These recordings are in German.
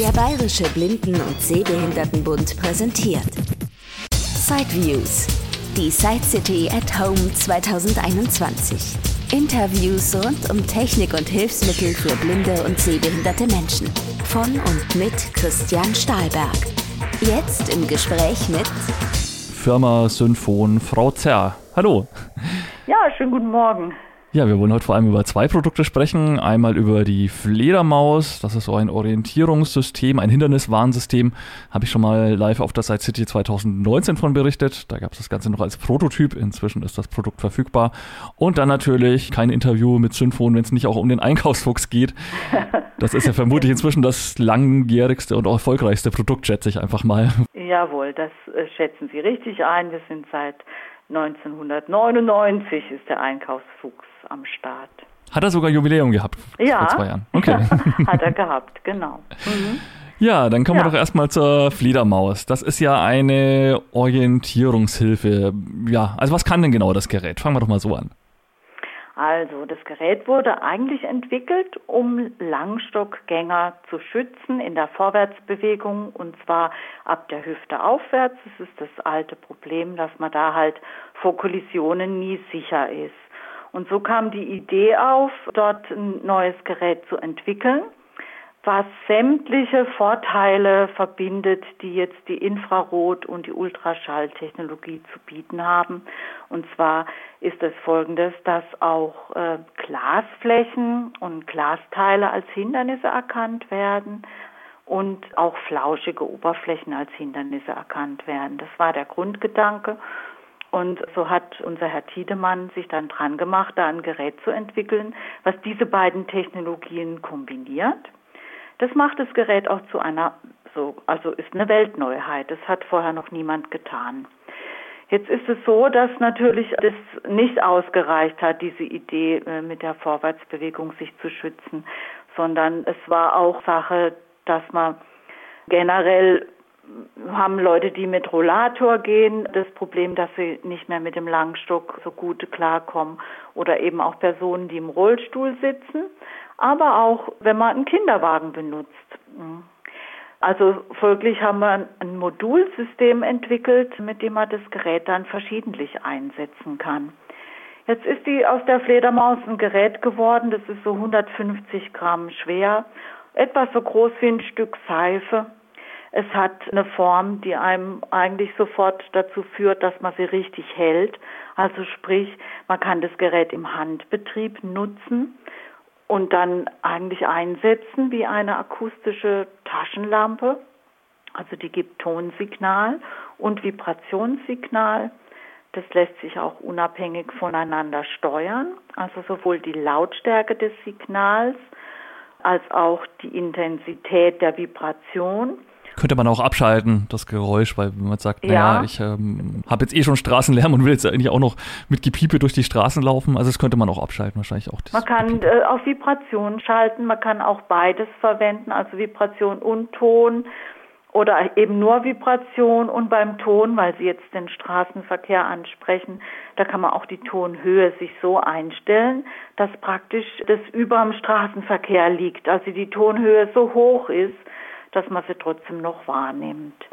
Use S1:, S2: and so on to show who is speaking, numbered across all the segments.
S1: Der Bayerische Blinden- und Sehbehindertenbund präsentiert Sideviews, die Side City at Home 2021. Interviews rund um Technik und Hilfsmittel für blinde und sehbehinderte Menschen. Von und mit Christian Stahlberg. Jetzt im Gespräch mit
S2: Firma Synfon Frau Zerr. Hallo.
S3: Ja, schönen guten Morgen.
S2: Ja, wir wollen heute vor allem über zwei Produkte sprechen. Einmal über die Fledermaus. Das ist so ein Orientierungssystem, ein Hinderniswarnsystem. Habe ich schon mal live auf der Site City 2019 von berichtet. Da gab es das Ganze noch als Prototyp. Inzwischen ist das Produkt verfügbar. Und dann natürlich kein Interview mit Synfon, wenn es nicht auch um den Einkaufsfuchs geht. Das ist ja vermutlich inzwischen das langjährigste und erfolgreichste Produkt, schätze ich einfach mal.
S3: Jawohl, das äh, schätzen Sie richtig ein. Wir sind seit 1999 ist der Einkaufsfuchs am Start.
S2: Hat er sogar Jubiläum gehabt
S3: ja.
S2: vor zwei Jahren? Okay.
S3: Hat er gehabt, genau. Mhm.
S2: Ja, dann kommen ja. wir doch erstmal zur Fledermaus. Das ist ja eine Orientierungshilfe. Ja, also was kann denn genau das Gerät? Fangen wir doch mal so an.
S3: Also, das Gerät wurde eigentlich entwickelt, um Langstockgänger zu schützen in der Vorwärtsbewegung und zwar ab der Hüfte aufwärts. Das ist das alte Problem, dass man da halt vor Kollisionen nie sicher ist. Und so kam die Idee auf, dort ein neues Gerät zu entwickeln was sämtliche Vorteile verbindet, die jetzt die Infrarot- und die Ultraschalltechnologie zu bieten haben. Und zwar ist es folgendes, dass auch äh, Glasflächen und Glasteile als Hindernisse erkannt werden und auch flauschige Oberflächen als Hindernisse erkannt werden. Das war der Grundgedanke. Und so hat unser Herr Tiedemann sich dann dran gemacht, da ein Gerät zu entwickeln, was diese beiden Technologien kombiniert. Das macht das Gerät auch zu einer, so, also ist eine Weltneuheit. Das hat vorher noch niemand getan. Jetzt ist es so, dass natürlich das nicht ausgereicht hat, diese Idee äh, mit der Vorwärtsbewegung sich zu schützen, sondern es war auch Sache, dass man generell haben Leute, die mit Rollator gehen, das Problem, dass sie nicht mehr mit dem Langstock so gut klarkommen oder eben auch Personen, die im Rollstuhl sitzen aber auch wenn man einen Kinderwagen benutzt. Also folglich haben wir ein Modulsystem entwickelt, mit dem man das Gerät dann verschiedentlich einsetzen kann. Jetzt ist die aus der Fledermaus ein Gerät geworden, das ist so 150 Gramm schwer, etwa so groß wie ein Stück Seife. Es hat eine Form, die einem eigentlich sofort dazu führt, dass man sie richtig hält. Also sprich, man kann das Gerät im Handbetrieb nutzen und dann eigentlich einsetzen wie eine akustische Taschenlampe. Also die gibt Tonsignal und Vibrationssignal. Das lässt sich auch unabhängig voneinander steuern. Also sowohl die Lautstärke des Signals als auch die Intensität der Vibration
S2: könnte man auch abschalten, das Geräusch, weil man sagt, naja, ja. ich ähm, habe jetzt eh schon Straßenlärm und will jetzt eigentlich auch noch mit Gepiepe durch die Straßen laufen. Also das könnte man auch abschalten, wahrscheinlich auch.
S3: man kann äh, auf Vibration schalten, man kann auch beides verwenden, also Vibration und Ton oder eben nur Vibration und beim Ton, weil Sie jetzt den Straßenverkehr ansprechen, da kann man auch die Tonhöhe sich so einstellen, dass praktisch das über dem Straßenverkehr liegt, also die Tonhöhe so hoch ist, dass man sie trotzdem noch wahrnimmt.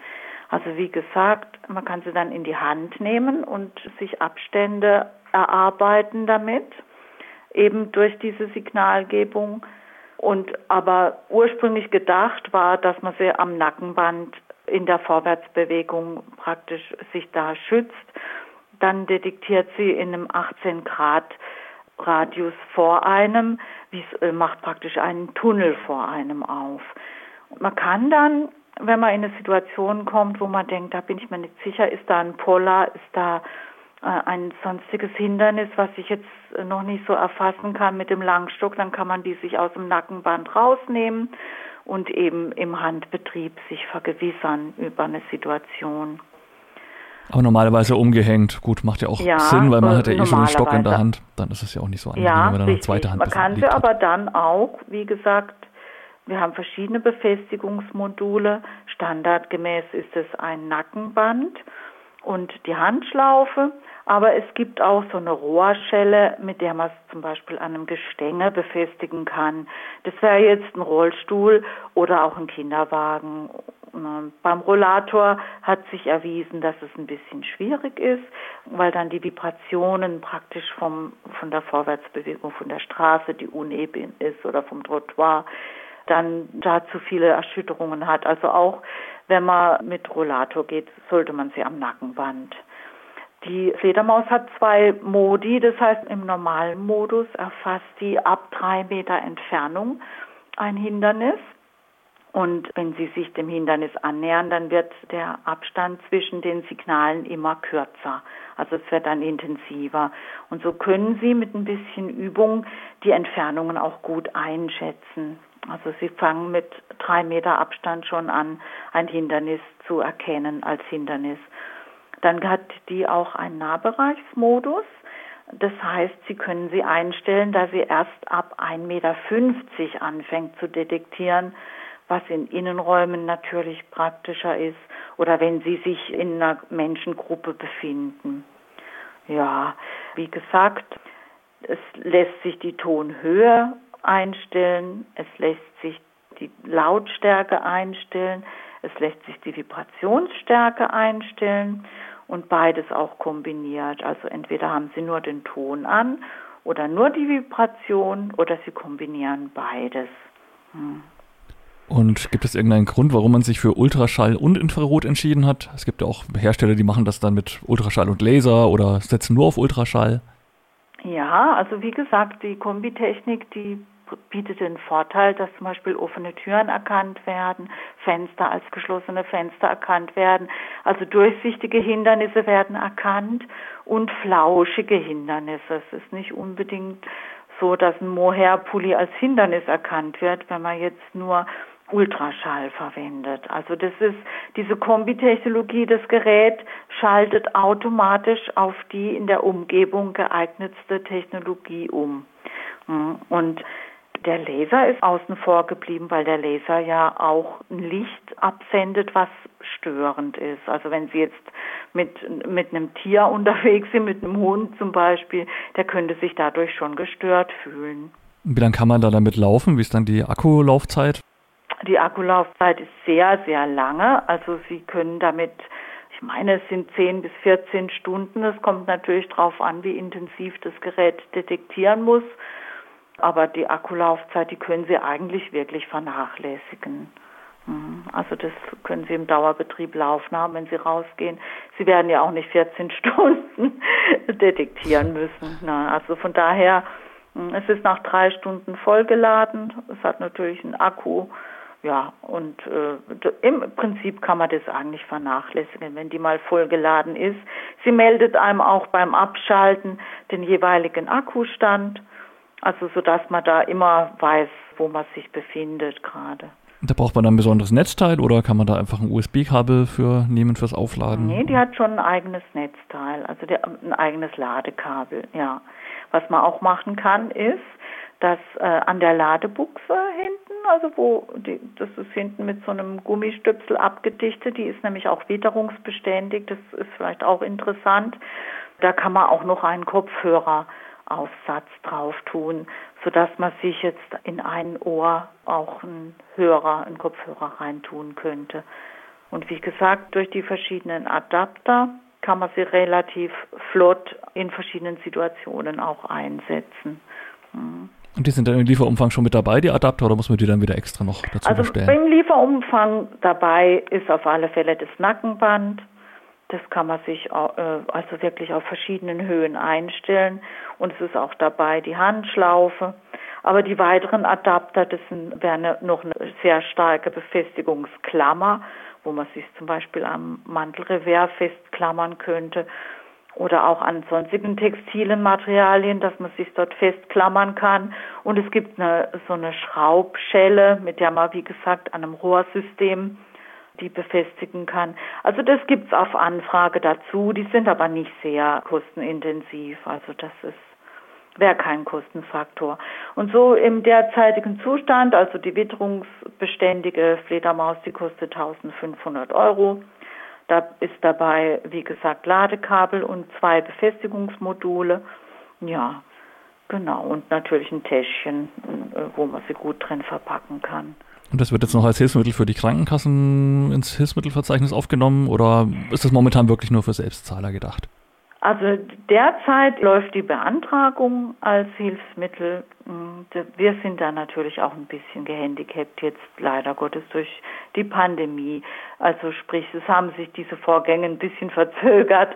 S3: Also wie gesagt, man kann sie dann in die Hand nehmen und sich Abstände erarbeiten damit, eben durch diese Signalgebung. Und aber ursprünglich gedacht war, dass man sie am Nackenband in der Vorwärtsbewegung praktisch sich da schützt. Dann detektiert sie in einem 18 Grad Radius vor einem, wie es äh, macht praktisch einen Tunnel vor einem auf. Man kann dann, wenn man in eine Situation kommt, wo man denkt, da bin ich mir nicht sicher, ist da ein Poller, ist da äh, ein sonstiges Hindernis, was ich jetzt noch nicht so erfassen kann mit dem Langstock, dann kann man die sich aus dem Nackenband rausnehmen und eben im Handbetrieb sich vergewissern über eine Situation.
S2: Aber normalerweise umgehängt. Gut, macht ja auch ja, Sinn, weil man hat ja eh schon einen Stock in der Hand. Dann ist es ja auch nicht so angenehm,
S3: ja,
S2: wenn man dann
S3: eine
S2: zweite Hand
S3: Man kann sie aber dann auch, wie gesagt, wir haben verschiedene Befestigungsmodule. Standardgemäß ist es ein Nackenband und die Handschlaufe, Aber es gibt auch so eine Rohrschelle, mit der man es zum Beispiel an einem Gestänge befestigen kann. Das wäre jetzt ein Rollstuhl oder auch ein Kinderwagen. Beim Rollator hat sich erwiesen, dass es ein bisschen schwierig ist, weil dann die Vibrationen praktisch vom, von der Vorwärtsbewegung von der Straße, die uneben ist oder vom Trottoir, dann da zu viele Erschütterungen hat. Also auch wenn man mit Rollator geht, sollte man sie am Nackenband die Fledermaus hat zwei Modi, das heißt im normalen Modus erfasst sie ab drei Meter Entfernung ein Hindernis. Und wenn Sie sich dem Hindernis annähern, dann wird der Abstand zwischen den Signalen immer kürzer. Also es wird dann intensiver. Und so können Sie mit ein bisschen Übung die Entfernungen auch gut einschätzen. Also Sie fangen mit drei Meter Abstand schon an, ein Hindernis zu erkennen als Hindernis. Dann hat die auch einen Nahbereichsmodus. Das heißt, Sie können sie einstellen, da sie erst ab 1,50 Meter anfängt zu detektieren, was in Innenräumen natürlich praktischer ist oder wenn Sie sich in einer Menschengruppe befinden. Ja, wie gesagt, es lässt sich die Tonhöhe einstellen, es lässt sich die Lautstärke einstellen, es lässt sich die Vibrationsstärke einstellen und beides auch kombiniert. Also entweder haben Sie nur den Ton an oder nur die Vibration oder Sie kombinieren beides. Hm.
S2: Und gibt es irgendeinen Grund, warum man sich für Ultraschall und Infrarot entschieden hat? Es gibt ja auch Hersteller, die machen das dann mit Ultraschall und Laser oder setzen nur auf Ultraschall.
S3: Ja, also wie gesagt, die Kombitechnik, die bietet den Vorteil, dass zum Beispiel offene Türen erkannt werden, Fenster als geschlossene Fenster erkannt werden, also durchsichtige Hindernisse werden erkannt und flauschige Hindernisse. Es ist nicht unbedingt so, dass ein Mohair-Pulli als Hindernis erkannt wird, wenn man jetzt nur Ultraschall verwendet. Also das ist diese Kombitechnologie, das Gerät schaltet automatisch auf die in der Umgebung geeignetste Technologie um. Und der Laser ist außen vor geblieben, weil der Laser ja auch ein Licht absendet, was störend ist. Also wenn Sie jetzt mit, mit einem Tier unterwegs sind, mit einem Hund zum Beispiel, der könnte sich dadurch schon gestört fühlen.
S2: Wie lange kann man da damit laufen? Wie ist dann die Akkulaufzeit?
S3: Die Akkulaufzeit ist sehr, sehr lange. Also Sie können damit ich meine, es sind 10 bis 14 Stunden. Es kommt natürlich darauf an, wie intensiv das Gerät detektieren muss. Aber die Akkulaufzeit, die können Sie eigentlich wirklich vernachlässigen. Mhm. Also das können Sie im Dauerbetrieb laufen haben, wenn Sie rausgehen. Sie werden ja auch nicht 14 Stunden detektieren müssen. Na, also von daher, mhm, es ist nach drei Stunden vollgeladen. Es hat natürlich einen Akku. Ja, und äh, im Prinzip kann man das eigentlich vernachlässigen, wenn die mal vollgeladen ist. Sie meldet einem auch beim Abschalten den jeweiligen Akkustand also so dass man da immer weiß, wo man sich befindet gerade.
S2: Da braucht man dann ein besonderes Netzteil oder kann man da einfach ein USB-Kabel für nehmen fürs Aufladen?
S3: Nee, die hat schon ein eigenes Netzteil, also der, ein eigenes Ladekabel, ja. Was man auch machen kann, ist, dass äh, an der Ladebuchse hinten, also wo die, das ist hinten mit so einem Gummistöpsel abgedichtet, die ist nämlich auch witterungsbeständig, das ist vielleicht auch interessant. Da kann man auch noch einen Kopfhörer Aufsatz drauf tun, sodass man sich jetzt in ein Ohr auch einen Hörer, einen Kopfhörer reintun könnte. Und wie gesagt, durch die verschiedenen Adapter kann man sie relativ flott in verschiedenen Situationen auch einsetzen.
S2: Mhm. Und die sind dann im Lieferumfang schon mit dabei, die Adapter, oder muss man die dann wieder extra noch dazu
S3: also
S2: bestellen?
S3: Also im Lieferumfang dabei ist auf alle Fälle das Nackenband, das kann man sich äh, also wirklich auf verschiedenen Höhen einstellen. Und es ist auch dabei die Handschlaufe. Aber die weiteren Adapter, das wäre noch eine sehr starke Befestigungsklammer, wo man sich zum Beispiel am Mantelrevers festklammern könnte oder auch an sonstigen textilen Materialien, dass man sich dort festklammern kann. Und es gibt eine, so eine Schraubschelle, mit der man, wie gesagt, an einem Rohrsystem die befestigen kann. Also das gibt's auf Anfrage dazu, die sind aber nicht sehr kostenintensiv. Also das ist wäre kein Kostenfaktor. Und so im derzeitigen Zustand, also die witterungsbeständige Fledermaus, die kostet 1500 Euro. Da ist dabei, wie gesagt, Ladekabel und zwei Befestigungsmodule. Ja, genau. Und natürlich ein Täschchen, äh, wo man sie gut drin verpacken kann.
S2: Und das wird jetzt noch als Hilfsmittel für die Krankenkassen ins Hilfsmittelverzeichnis aufgenommen oder ist das momentan wirklich nur für Selbstzahler gedacht?
S3: Also derzeit läuft die Beantragung als Hilfsmittel. Wir sind da natürlich auch ein bisschen gehandicapt jetzt leider Gottes durch die Pandemie. Also sprich, es haben sich diese Vorgänge ein bisschen verzögert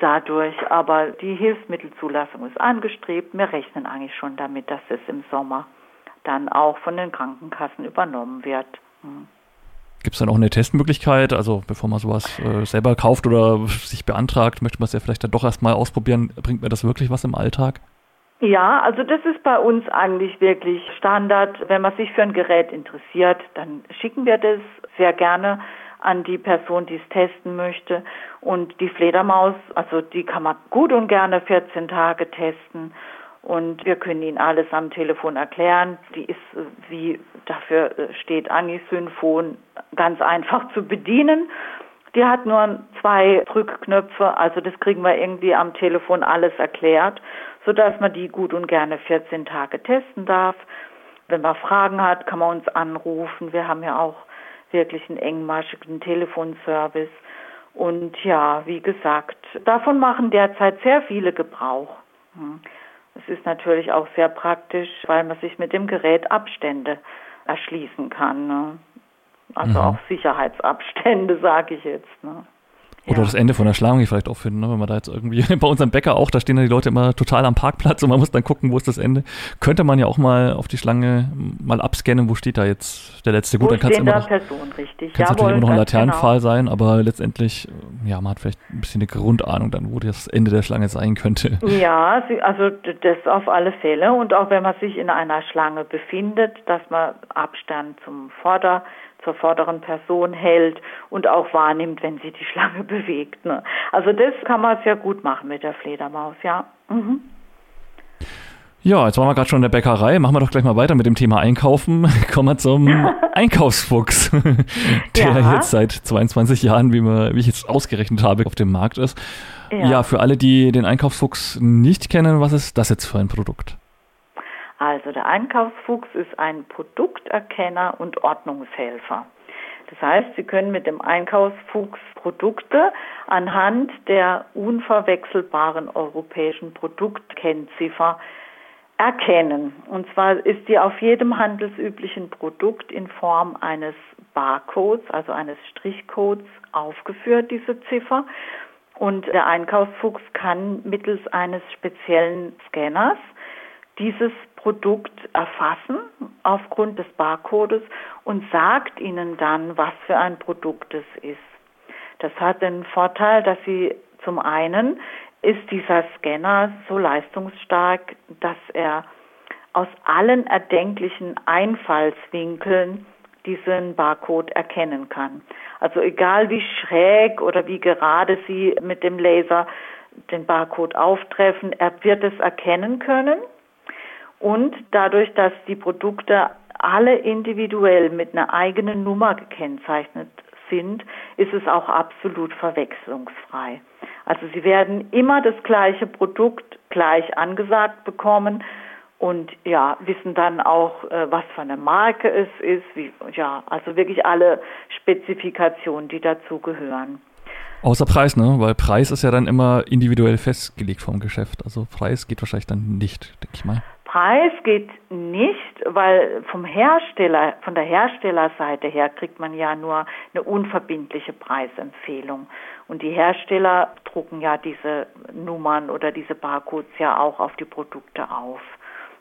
S3: dadurch, aber die Hilfsmittelzulassung ist angestrebt. Wir rechnen eigentlich schon damit, dass es im Sommer dann auch von den Krankenkassen übernommen wird. Hm.
S2: Gibt es dann auch eine Testmöglichkeit? Also bevor man sowas äh, selber kauft oder sich beantragt, möchte man es ja vielleicht dann doch erstmal ausprobieren. Bringt mir das wirklich was im Alltag?
S3: Ja, also das ist bei uns eigentlich wirklich Standard. Wenn man sich für ein Gerät interessiert, dann schicken wir das sehr gerne an die Person, die es testen möchte. Und die Fledermaus, also die kann man gut und gerne 14 Tage testen und wir können Ihnen alles am Telefon erklären. Die ist, äh, wie dafür äh, steht Anisynphon, ganz einfach zu bedienen. Die hat nur zwei Drückknöpfe, also das kriegen wir irgendwie am Telefon alles erklärt, sodass man die gut und gerne 14 Tage testen darf. Wenn man Fragen hat, kann man uns anrufen. Wir haben ja auch wirklich einen engmaschigen Telefonservice. Und ja, wie gesagt, davon machen derzeit sehr viele Gebrauch. Hm. Es ist natürlich auch sehr praktisch, weil man sich mit dem Gerät Abstände erschließen kann. Ne? Also mhm. auch Sicherheitsabstände, sage ich jetzt. Ne?
S2: Oder ja. das Ende von der Schlange vielleicht auch finden, ne? wenn man da jetzt irgendwie, bei unserem Bäcker auch, da stehen dann die Leute immer total am Parkplatz und man muss dann gucken, wo ist das Ende. Könnte man ja auch mal auf die Schlange mal abscannen, wo steht da jetzt der letzte. Gut, wo dann kann es immer noch,
S3: Person, richtig.
S2: Kann's natürlich immer noch ein Laternenpfahl genau. sein, aber letztendlich, ja, man hat vielleicht ein bisschen eine Grundahnung dann, wo das Ende der Schlange sein könnte.
S3: Ja, also das auf alle Fälle und auch wenn man sich in einer Schlange befindet, dass man Abstand zum Vorder- zur vorderen Person hält und auch wahrnimmt, wenn sie die Schlange bewegt. Ne? Also das kann man sehr gut machen mit der Fledermaus, ja. Mhm.
S2: Ja, jetzt waren wir gerade schon in der Bäckerei. Machen wir doch gleich mal weiter mit dem Thema Einkaufen. Kommen wir zum Einkaufsfuchs, der ja. jetzt seit 22 Jahren, wie, wir, wie ich jetzt ausgerechnet habe, auf dem Markt ist. Ja. ja, für alle, die den Einkaufsfuchs nicht kennen, was ist das jetzt für ein Produkt?
S3: Also der Einkaufsfuchs ist ein Produkterkenner und Ordnungshelfer. Das heißt, Sie können mit dem Einkaufsfuchs Produkte anhand der unverwechselbaren europäischen Produktkennziffer erkennen. Und zwar ist die auf jedem handelsüblichen Produkt in Form eines Barcodes, also eines Strichcodes aufgeführt, diese Ziffer. Und der Einkaufsfuchs kann mittels eines speziellen Scanners dieses Produkt erfassen aufgrund des Barcodes und sagt Ihnen dann, was für ein Produkt es ist. Das hat den Vorteil, dass Sie zum einen ist dieser Scanner so leistungsstark, dass er aus allen erdenklichen Einfallswinkeln diesen Barcode erkennen kann. Also egal wie schräg oder wie gerade Sie mit dem Laser den Barcode auftreffen, er wird es erkennen können und dadurch, dass die Produkte alle individuell mit einer eigenen Nummer gekennzeichnet sind, ist es auch absolut verwechslungsfrei. Also Sie werden immer das gleiche Produkt gleich angesagt bekommen und ja, wissen dann auch, äh, was für eine Marke es ist, wie, ja, also wirklich alle Spezifikationen, die dazu gehören.
S2: Außer Preis, ne? Weil Preis ist ja dann immer individuell festgelegt vom Geschäft. Also Preis geht wahrscheinlich dann nicht, denke ich mal.
S3: Preis geht nicht, weil vom Hersteller, von der Herstellerseite her kriegt man ja nur eine unverbindliche Preisempfehlung. Und die Hersteller drucken ja diese Nummern oder diese Barcodes ja auch auf die Produkte auf.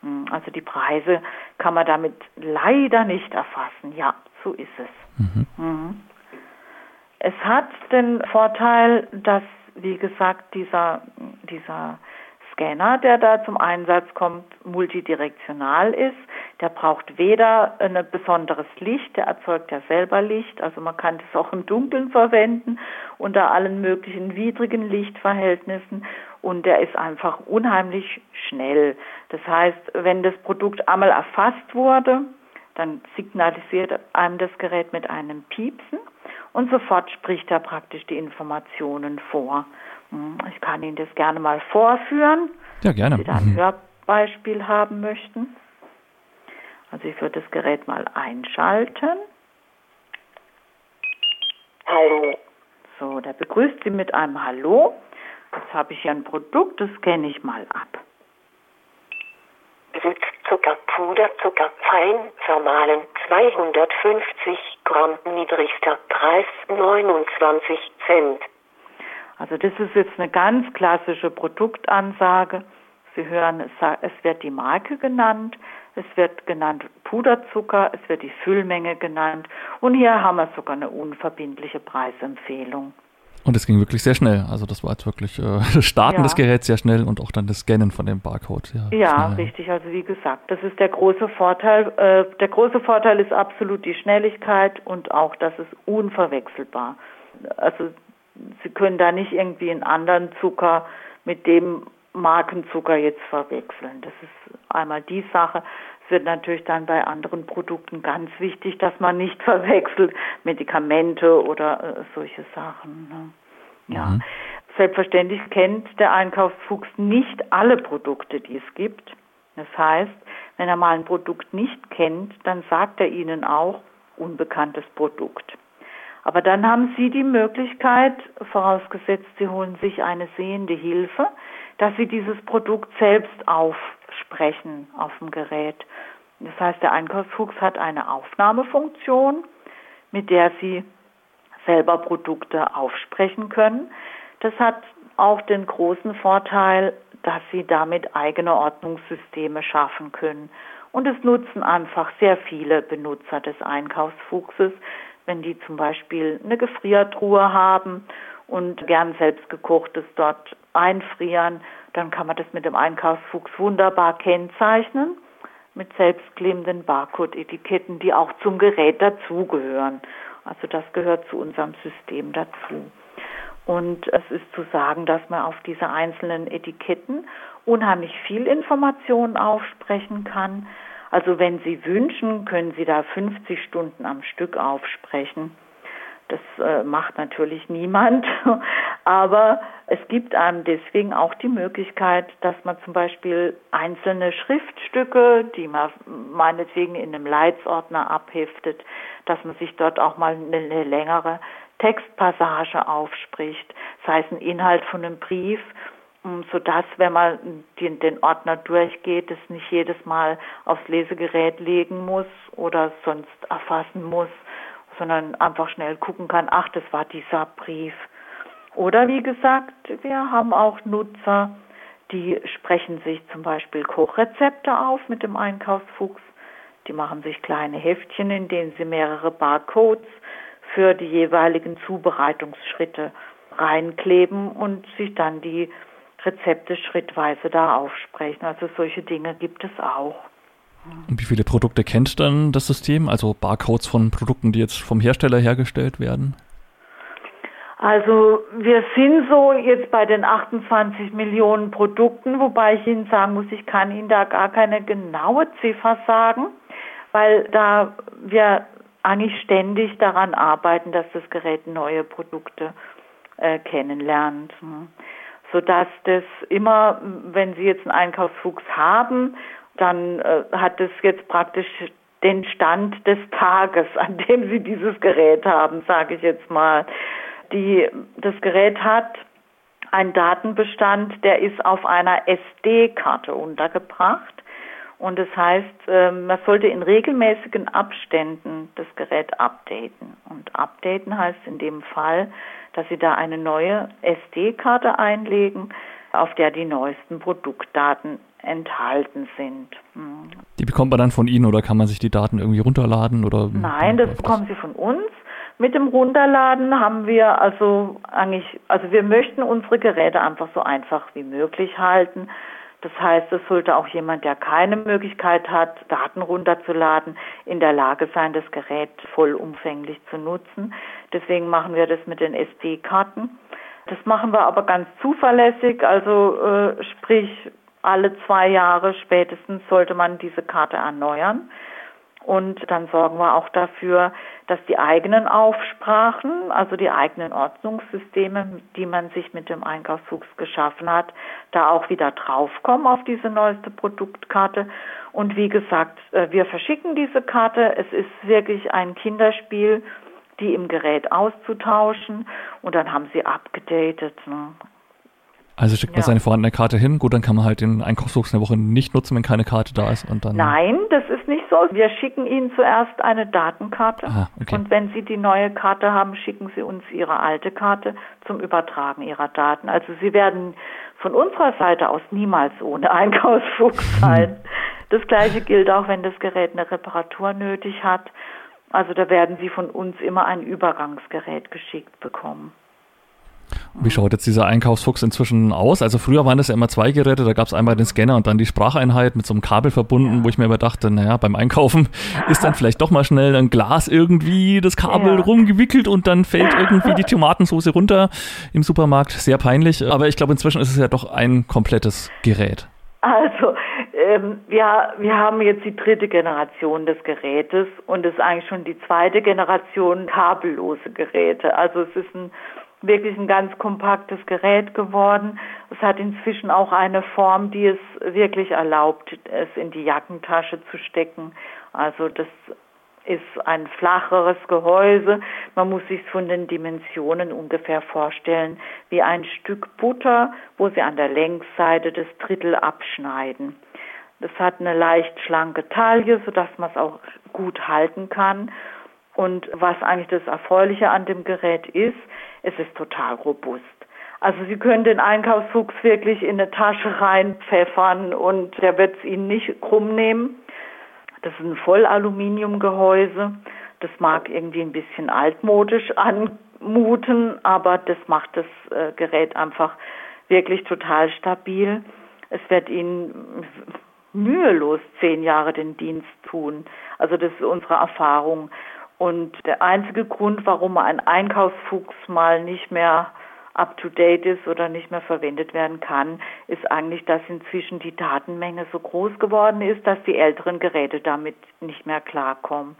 S3: Hm, also die Preise kann man damit leider nicht erfassen. Ja, so ist es. Mhm. Mhm. Es hat den Vorteil, dass, wie gesagt, dieser, dieser Scanner, der da zum Einsatz kommt, multidirektional ist. Der braucht weder ein besonderes Licht, der erzeugt ja selber Licht, also man kann das auch im Dunkeln verwenden, unter allen möglichen widrigen Lichtverhältnissen und der ist einfach unheimlich schnell. Das heißt, wenn das Produkt einmal erfasst wurde, dann signalisiert einem das Gerät mit einem Piepsen und sofort spricht er praktisch die Informationen vor. Hm, ich kann Ihnen das gerne mal vorführen.
S2: Ja, gerne.
S3: Wenn Sie da ein mhm. Hörbeispiel haben möchten. Also ich würde das Gerät mal einschalten. Hallo. So, der begrüßt Sie mit einem Hallo. Jetzt habe ich hier ein Produkt, das scanne ich mal ab.
S4: Süßzucker, Puderzucker, fein vermahlen, 250 Gramm, niedrigster Preis 29 Cent.
S3: Also das ist jetzt eine ganz klassische Produktansage. Sie hören, es wird die Marke genannt, es wird genannt Puderzucker, es wird die Füllmenge genannt und hier haben wir sogar eine unverbindliche Preisempfehlung.
S2: Und es ging wirklich sehr schnell. Also das war jetzt wirklich äh, das Starten ja. des Geräts sehr schnell und auch dann das Scannen von dem Barcode.
S3: Ja, ja richtig. Also wie gesagt, das ist der große Vorteil. Äh, der große Vorteil ist absolut die Schnelligkeit und auch, das ist unverwechselbar. Also Sie können da nicht irgendwie einen anderen Zucker mit dem Markenzucker jetzt verwechseln. Das ist einmal die Sache. Es wird natürlich dann bei anderen Produkten ganz wichtig, dass man nicht verwechselt Medikamente oder äh, solche Sachen. Ne? Ja. Mhm. Selbstverständlich kennt der Einkaufsfuchs nicht alle Produkte, die es gibt. Das heißt, wenn er mal ein Produkt nicht kennt, dann sagt er Ihnen auch unbekanntes Produkt. Aber dann haben Sie die Möglichkeit, vorausgesetzt Sie holen sich eine sehende Hilfe, dass Sie dieses Produkt selbst aufsprechen auf dem Gerät. Das heißt, der Einkaufsfuchs hat eine Aufnahmefunktion, mit der Sie selber Produkte aufsprechen können. Das hat auch den großen Vorteil, dass Sie damit eigene Ordnungssysteme schaffen können. Und es nutzen einfach sehr viele Benutzer des Einkaufsfuchses, wenn die zum Beispiel eine Gefriertruhe haben und gern selbst gekochtes dort einfrieren, dann kann man das mit dem Einkaufsfuchs wunderbar kennzeichnen mit selbstklebenden Barcode-Etiketten, die auch zum Gerät dazugehören. Also das gehört zu unserem System dazu. Und es ist zu sagen, dass man auf diese einzelnen Etiketten unheimlich viel Information aufsprechen kann. Also wenn Sie wünschen, können Sie da 50 Stunden am Stück aufsprechen. Das äh, macht natürlich niemand, aber es gibt einem deswegen auch die Möglichkeit, dass man zum Beispiel einzelne Schriftstücke, die man meinetwegen in einem Leitsordner abheftet, dass man sich dort auch mal eine, längere Textpassage aufspricht, sei es ein Inhalt von einem Brief, sodass, wenn man den, den Ordner durchgeht, es nicht jedes Mal aufs Lesegerät legen muss oder sonst erfassen muss, sondern einfach schnell gucken kann, ach, das war dieser Brief. Oder wie gesagt, wir haben auch Nutzer, die sprechen sich zum Beispiel Kochrezepte auf mit dem Einkaufsfuchs. Die machen sich kleine Heftchen, in denen sie mehrere Barcodes für die jeweiligen Zubereitungsschritte reinkleben und sich dann die Rezepte schrittweise da aufsprechen. Also solche Dinge gibt es auch.
S2: Und wie viele Produkte kennt dann das System? Also Barcodes von Produkten, die jetzt vom Hersteller hergestellt werden?
S3: Also wir sind so jetzt bei den 28 Millionen Produkten, wobei ich Ihnen sagen muss, ich kann Ihnen da gar keine genaue Ziffer sagen, weil da wir eigentlich ständig daran arbeiten, dass das Gerät neue Produkte äh, kennenlernt. Sodass das immer, wenn Sie jetzt einen Einkaufsfuchs haben dann äh, hat es jetzt praktisch den Stand des Tages, an dem Sie dieses Gerät haben, sage ich jetzt mal. Die, das Gerät hat einen Datenbestand, der ist auf einer SD-Karte untergebracht. Und das heißt, äh, man sollte in regelmäßigen Abständen das Gerät updaten. Und updaten heißt in dem Fall, dass Sie da eine neue SD-Karte einlegen, auf der die neuesten Produktdaten enthalten sind.
S2: Hm. Die bekommt man dann von Ihnen oder kann man sich die Daten irgendwie runterladen oder?
S3: Nein, das bekommen Sie von uns. Mit dem Runterladen haben wir also eigentlich, also wir möchten unsere Geräte einfach so einfach wie möglich halten. Das heißt, es sollte auch jemand, der keine Möglichkeit hat, Daten runterzuladen, in der Lage sein, das Gerät vollumfänglich zu nutzen. Deswegen machen wir das mit den SD-Karten. Das machen wir aber ganz zuverlässig, also äh, sprich alle zwei Jahre spätestens sollte man diese Karte erneuern. Und dann sorgen wir auch dafür, dass die eigenen Aufsprachen, also die eigenen Ordnungssysteme, die man sich mit dem Einkaufsfuchs geschaffen hat, da auch wieder draufkommen auf diese neueste Produktkarte. Und wie gesagt, äh, wir verschicken diese Karte. Es ist wirklich ein Kinderspiel, die im Gerät auszutauschen und dann haben sie abgedatet. Ne?
S2: Also schickt man ja. seine vorhandene Karte hin, gut, dann kann man halt den Einkaufsfuchs eine Woche nicht nutzen, wenn keine Karte da ist und dann.
S3: Nein, das ist nicht so. Wir schicken Ihnen zuerst eine Datenkarte
S2: Aha, okay.
S3: und wenn Sie die neue Karte haben, schicken Sie uns Ihre alte Karte zum Übertragen Ihrer Daten. Also Sie werden von unserer Seite aus niemals ohne Einkaufsfuchs hm. sein. Das gleiche gilt auch, wenn das Gerät eine Reparatur nötig hat. Also da werden Sie von uns immer ein Übergangsgerät geschickt bekommen.
S2: Wie schaut jetzt dieser Einkaufsfuchs inzwischen aus? Also früher waren das ja immer zwei Geräte, da gab es einmal den Scanner und dann die Spracheinheit mit so einem Kabel verbunden, ja. wo ich mir immer dachte, naja, beim Einkaufen ist dann vielleicht doch mal schnell ein Glas irgendwie das Kabel ja. rumgewickelt und dann fällt irgendwie die Tomatensauce runter im Supermarkt. Sehr peinlich. Aber ich glaube, inzwischen ist es ja doch ein komplettes Gerät.
S3: Also, ähm, wir, wir haben jetzt die dritte Generation des Gerätes und es ist eigentlich schon die zweite Generation kabellose Geräte. Also es ist ein wirklich ein ganz kompaktes Gerät geworden. Es hat inzwischen auch eine Form, die es wirklich erlaubt, es in die Jackentasche zu stecken. Also das ist ein flacheres Gehäuse. Man muss sich von den Dimensionen ungefähr vorstellen wie ein Stück Butter, wo Sie an der Längsseite das Drittel abschneiden. Das hat eine leicht schlanke Taille, sodass man es auch gut halten kann. Und was eigentlich das Erfreuliche an dem Gerät ist, es ist total robust. Also Sie können den Einkaufsfuchs wirklich in eine Tasche reinpfeffern und der wird es Ihnen nicht krumm nehmen. Das ist ein Vollaluminiumgehäuse. Das mag irgendwie ein bisschen altmodisch anmuten, aber das macht das äh, Gerät einfach wirklich total stabil. Es wird Ihnen mühelos zehn Jahre den Dienst tun. Also das ist unsere Erfahrung. Und der einzige Grund, warum ein Einkaufsfuchs mal nicht mehr up-to-date ist oder nicht mehr verwendet werden kann, ist eigentlich, dass inzwischen die Datenmenge so groß geworden ist, dass die älteren Geräte damit nicht mehr klarkommen.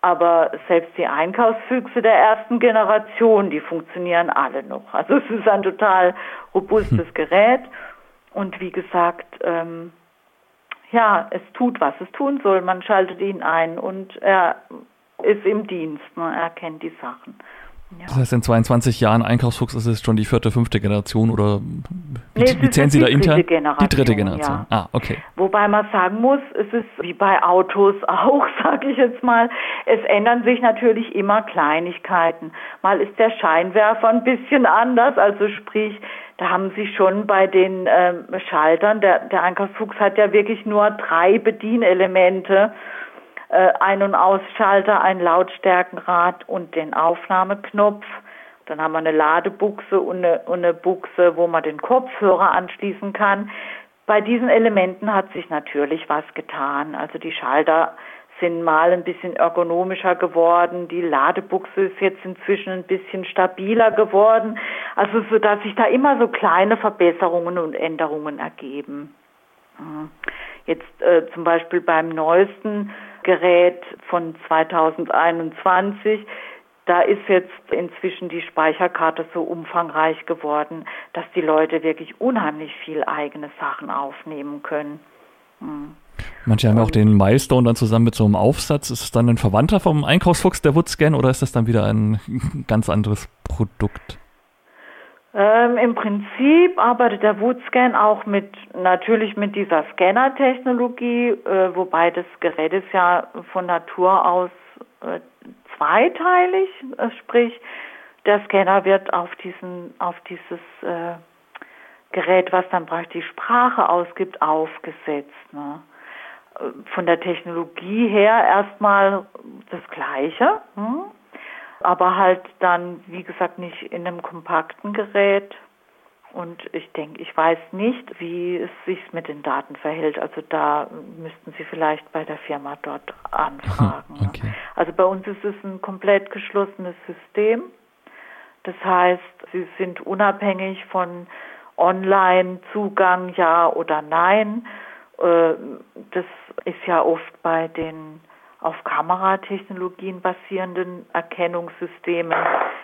S3: Aber selbst die Einkaufsfüchse der ersten Generation, die funktionieren alle noch. Also es ist ein total robustes hm. Gerät. Und wie gesagt, ähm, ja, es tut, was es tun soll. Man schaltet ihn ein und er ist im Dienst, ne? er kennt die Sachen.
S2: Ja. Das heißt, in 22 Jahren Einkaufsfuchs ist es schon die vierte, fünfte Generation oder wie, nee, wie zählen Sie da intern?
S3: Die
S2: dritte Generation.
S3: Ja. Ah, okay. Wobei man sagen muss, es ist wie bei Autos auch, sage ich jetzt mal, es ändern sich natürlich immer Kleinigkeiten. Mal ist der Scheinwerfer ein bisschen anders, also sprich, da haben Sie schon bei den ähm, Schaltern, der, der Einkaufsfuchs hat ja wirklich nur drei Bedienelemente äh, Ein- und Ausschalter, ein Lautstärkenrad und den Aufnahmeknopf. Dann haben wir eine Ladebuchse und eine, und eine Buchse, wo man den Kopfhörer anschließen kann. Bei diesen Elementen hat sich natürlich was getan. Also die Schalter sind mal ein bisschen ergonomischer geworden. Die Ladebuchse ist jetzt inzwischen ein bisschen stabiler geworden. Also so, dass sich da immer so kleine Verbesserungen und Änderungen ergeben. Jetzt äh, zum Beispiel beim neuesten Gerät von 2021. Da ist jetzt inzwischen die Speicherkarte so umfangreich geworden, dass die Leute wirklich unheimlich viel eigene Sachen aufnehmen können.
S2: Hm. Manche haben ja auch den Milestone dann zusammen mit so einem Aufsatz. Ist es dann ein Verwandter vom Einkaufsfuchs, der Woodscan, oder ist das dann wieder ein ganz anderes Produkt?
S3: Ähm, Im Prinzip arbeitet der Woodscan auch mit natürlich mit dieser Scanner-Technologie, äh, wobei das Gerät ist ja von Natur aus äh, zweiteilig, äh, sprich der Scanner wird auf diesen auf dieses äh, Gerät, was dann praktisch die Sprache ausgibt, aufgesetzt. Ne? Äh, von der Technologie her erstmal das Gleiche. Hm? Aber halt dann, wie gesagt, nicht in einem kompakten Gerät. Und ich denke, ich weiß nicht, wie es sich mit den Daten verhält. Also da müssten Sie vielleicht bei der Firma dort anfragen. Okay. Also bei uns ist es ein komplett geschlossenes System. Das heißt, Sie sind unabhängig von Online-Zugang, ja oder nein. Äh, das ist ja oft bei den auf Kameratechnologien basierenden Erkennungssystemen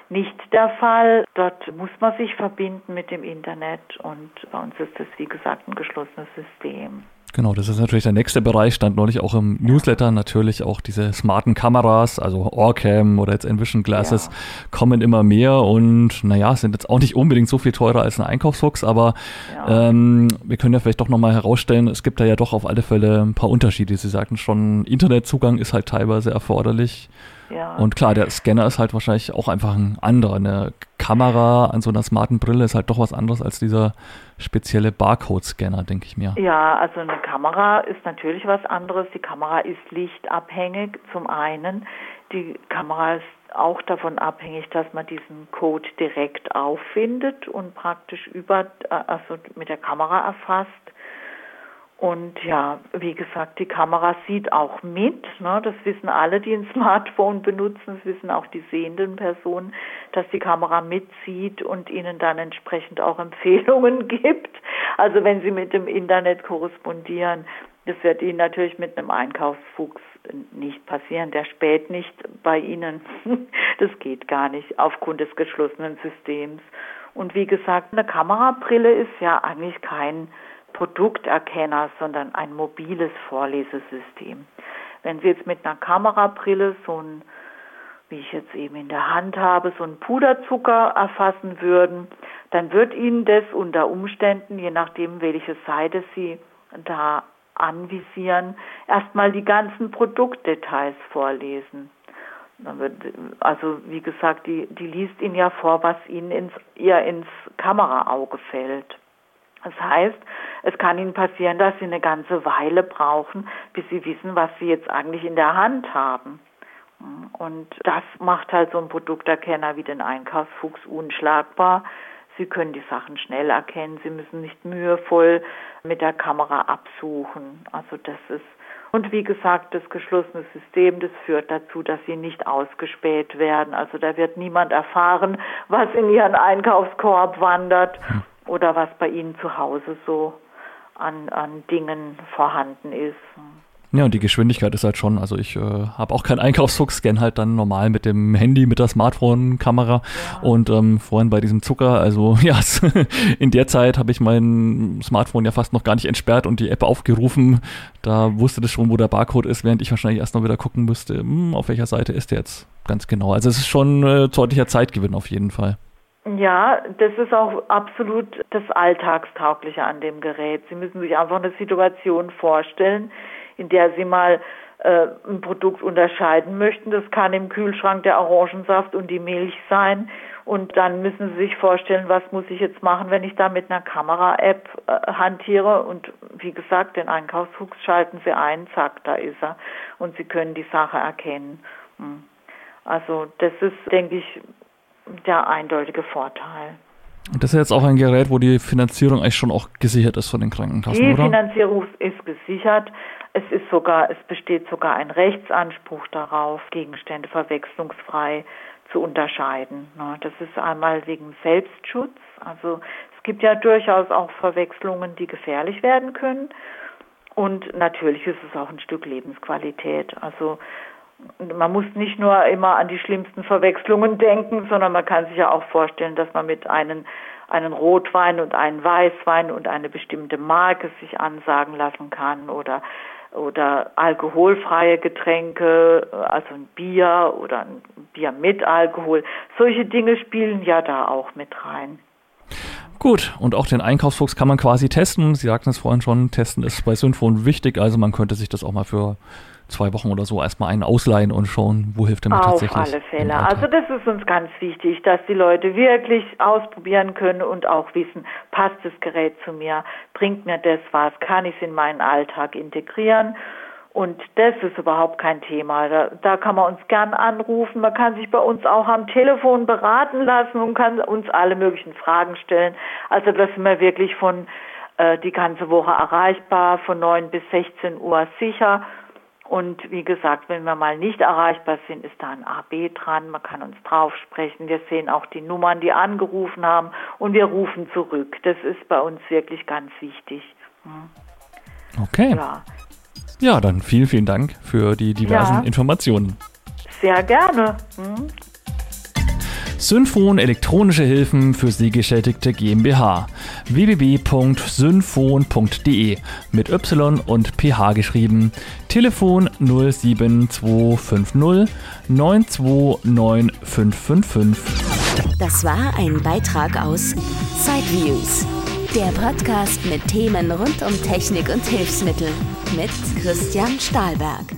S3: nicht der Fall. Dort muss man sich verbinden mit dem Internet und bei uns ist das, wie gesagt, ein geschlossenes System.
S2: Genau, das ist natürlich der nächste Bereich, stand neulich auch im Newsletter, natürlich auch diese smarten Kameras, also Orcam oder jetzt Envision Glasses ja. kommen immer mehr und naja, sind jetzt auch nicht unbedingt so viel teurer als ein Einkaufsfuchs, aber ja. ähm, wir können ja vielleicht doch nochmal herausstellen, es gibt da ja doch auf alle Fälle ein paar Unterschiede. Sie sagten schon, Internetzugang ist halt teilweise erforderlich. Ja. Und klar, der Scanner ist halt wahrscheinlich auch einfach ein anderer. Eine Kamera an so einer smarten Brille ist halt doch was anderes als dieser spezielle Barcode-Scanner, denke ich mir.
S3: Ja, also eine Kamera ist natürlich was anderes. Die Kamera ist lichtabhängig zum einen. Die Kamera ist auch davon abhängig, dass man diesen Code direkt auffindet und praktisch über, also mit der Kamera erfasst. Und ja, wie gesagt, die Kamera sieht auch mit. Ne? Das wissen alle, die ein Smartphone benutzen. Das wissen auch die sehenden Personen, dass die Kamera mitzieht und ihnen dann entsprechend auch Empfehlungen gibt. Also wenn sie mit dem Internet korrespondieren, das wird ihnen natürlich mit einem Einkaufsfuchs nicht passieren. Der späht nicht bei ihnen. Das geht gar nicht aufgrund des geschlossenen Systems. Und wie gesagt, eine Kamerabrille ist ja eigentlich kein Produkterkenner, sondern ein mobiles Vorlesesystem. Wenn Sie jetzt mit einer Kamerabrille so ein, wie ich jetzt eben in der Hand habe, so einen Puderzucker erfassen würden, dann wird Ihnen das unter Umständen, je nachdem, welche Seite Sie da anvisieren, erstmal die ganzen Produktdetails vorlesen. Also wie gesagt, die, die liest Ihnen ja vor, was Ihnen ins, ihr ins Kameraauge fällt. Das heißt, es kann Ihnen passieren, dass Sie eine ganze Weile brauchen, bis Sie wissen, was Sie jetzt eigentlich in der Hand haben. Und das macht halt so ein Produkterkenner wie den Einkaufsfuchs unschlagbar. Sie können die Sachen schnell erkennen. Sie müssen nicht mühevoll mit der Kamera absuchen. Also das ist und wie gesagt, das geschlossene System, das führt dazu, dass sie nicht ausgespäht werden. Also da wird niemand erfahren, was in ihren Einkaufskorb wandert. Oder was bei Ihnen zu Hause so an, an Dingen vorhanden ist.
S2: Ja, und die Geschwindigkeit ist halt schon, also ich äh, habe auch keinen Einkaufsfuchs, scan halt dann normal mit dem Handy, mit der Smartphone-Kamera ja. und ähm, vorhin bei diesem Zucker, also ja, in der Zeit habe ich mein Smartphone ja fast noch gar nicht entsperrt und die App aufgerufen, da wusste das schon, wo der Barcode ist, während ich wahrscheinlich erst noch wieder gucken müsste, hm, auf welcher Seite ist der jetzt ganz genau. Also es ist schon äh, deutlicher Zeitgewinn auf jeden Fall.
S3: Ja, das ist auch absolut das Alltagstaugliche an dem Gerät. Sie müssen sich einfach eine Situation vorstellen, in der Sie mal äh, ein Produkt unterscheiden möchten. Das kann im Kühlschrank der Orangensaft und die Milch sein. Und dann müssen Sie sich vorstellen, was muss ich jetzt machen, wenn ich da mit einer Kamera-App äh, hantiere. Und wie gesagt, den Einkaufsfuchs schalten Sie ein, zack, da ist er. Und Sie können die Sache erkennen. Hm. Also das ist, denke ich, der eindeutige Vorteil.
S2: Und das ist jetzt auch ein Gerät, wo die Finanzierung eigentlich schon auch gesichert ist von den Krankenkassen,
S3: die
S2: oder?
S3: Die Finanzierung ist gesichert. Es ist sogar, es besteht sogar ein Rechtsanspruch darauf, Gegenstände verwechslungsfrei zu unterscheiden. Das ist einmal wegen Selbstschutz. Also es gibt ja durchaus auch Verwechslungen, die gefährlich werden können. Und natürlich ist es auch ein Stück Lebensqualität. Also man muss nicht nur immer an die schlimmsten Verwechslungen denken, sondern man kann sich ja auch vorstellen, dass man mit einem einen Rotwein und einen Weißwein und eine bestimmte Marke sich ansagen lassen kann oder oder alkoholfreie Getränke, also ein Bier oder ein Bier mit Alkohol. Solche Dinge spielen ja da auch mit rein.
S2: Gut, und auch den Einkaufsfuchs kann man quasi testen. Sie sagten es vorhin schon, testen ist bei Synfon wichtig, also man könnte sich das auch mal für zwei Wochen oder so erstmal einen ausleihen und schauen, wo hilft er mir tatsächlich.
S3: Auf alle Fälle. Also das ist uns ganz wichtig, dass die Leute wirklich ausprobieren können und auch wissen, passt das Gerät zu mir, bringt mir das was, kann ich es in meinen Alltag integrieren. Und das ist überhaupt kein Thema. Da, da kann man uns gern anrufen. Man kann sich bei uns auch am Telefon beraten lassen und kann uns alle möglichen Fragen stellen. Also das sind wir wirklich von äh, die ganze Woche erreichbar, von 9 bis 16 Uhr sicher. Und wie gesagt, wenn wir mal nicht erreichbar sind, ist da ein AB dran. Man kann uns drauf sprechen. Wir sehen auch die Nummern, die angerufen haben und wir rufen zurück. Das ist bei uns wirklich ganz wichtig.
S2: Hm. Okay. Ja. Ja, dann vielen, vielen Dank für die diversen
S3: Ja.
S2: Informationen.
S3: Sehr gerne. Hm?
S2: Synfon elektronische Hilfen für Sehgeschädigte GmbH. www.synfon.de mit Y und PH geschrieben. Telefon 07250 9295555.
S1: Das war ein Beitrag aus Sideviews, der Podcast mit Themen rund um Technik und Hilfsmittel mit Christian Stahlberg.